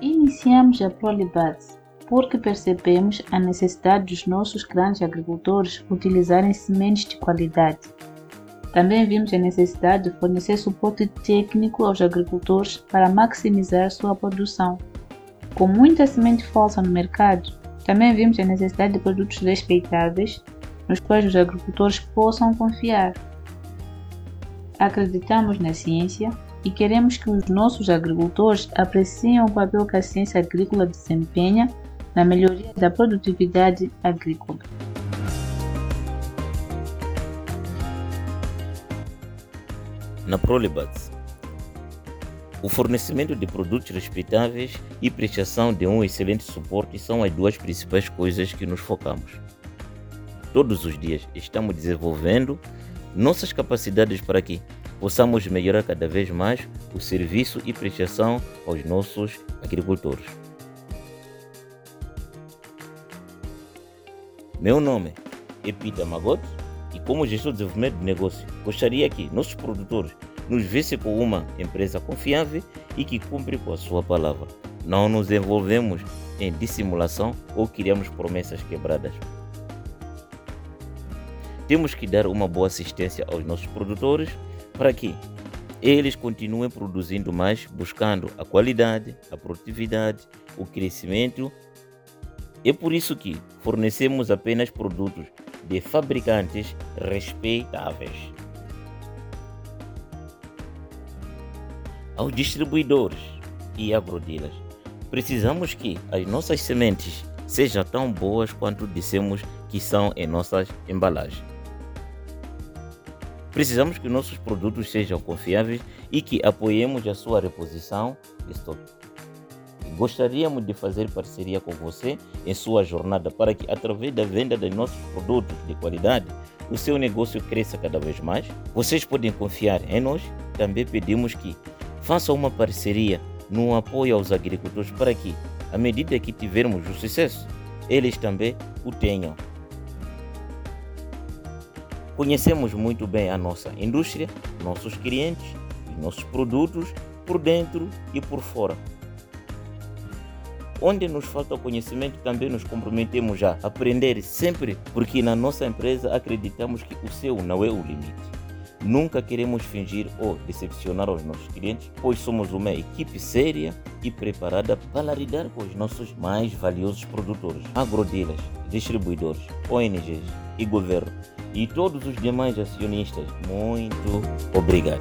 Iniciamos a Prolibats porque percebemos a necessidade dos nossos grandes agricultores utilizarem sementes de qualidade. Também vimos a necessidade de fornecer suporte técnico aos agricultores para maximizar sua produção. Com muita semente falsa no mercado, também vimos a necessidade de produtos respeitáveis nos quais os agricultores possam confiar. Acreditamos na ciência e queremos que os nossos agricultores apreciem o papel que a ciência agrícola desempenha na melhoria da produtividade agrícola. Na Prolibats, o fornecimento de produtos respeitáveis e prestação de um excelente suporte são as duas principais coisas que nos focamos. Todos os dias estamos desenvolvendo nossas capacidades para que possamos melhorar cada vez mais o serviço e prestação aos nossos agricultores. Meu nome é Peter Magot e como gestor de desenvolvimento de negócio, gostaria que nossos produtores nos vissem como uma empresa confiável e que cumpre com a sua palavra. Não nos envolvemos em dissimulação ou criamos promessas quebradas. Temos que dar uma boa assistência aos nossos produtores para que eles continuem produzindo mais, buscando a qualidade, a produtividade, o crescimento é por isso que fornecemos apenas produtos de fabricantes respeitáveis. Aos distribuidores e agrodilas, precisamos que as nossas sementes sejam tão boas quanto dissemos que são em nossas embalagens. Precisamos que nossos produtos sejam confiáveis e que apoiemos a sua reposição de estoque. Gostaríamos de fazer parceria com você em sua jornada para que, através da venda de nossos produtos de qualidade, o seu negócio cresça cada vez mais. Vocês podem confiar em nós. Também pedimos que façam uma parceria no apoio aos agricultores para que, à medida que tivermos o sucesso, eles também o tenham. Conhecemos muito bem a nossa indústria, nossos clientes e nossos produtos por dentro e por fora. Onde nos falta conhecimento, também nos comprometemos a aprender sempre, porque na nossa empresa acreditamos que o seu não é o limite. Nunca queremos fingir ou decepcionar os nossos clientes, pois somos uma equipe séria e preparada para lidar com os nossos mais valiosos produtores, agrodilas, distribuidores, ONGs e governo e todos os demais acionistas. Muito obrigado.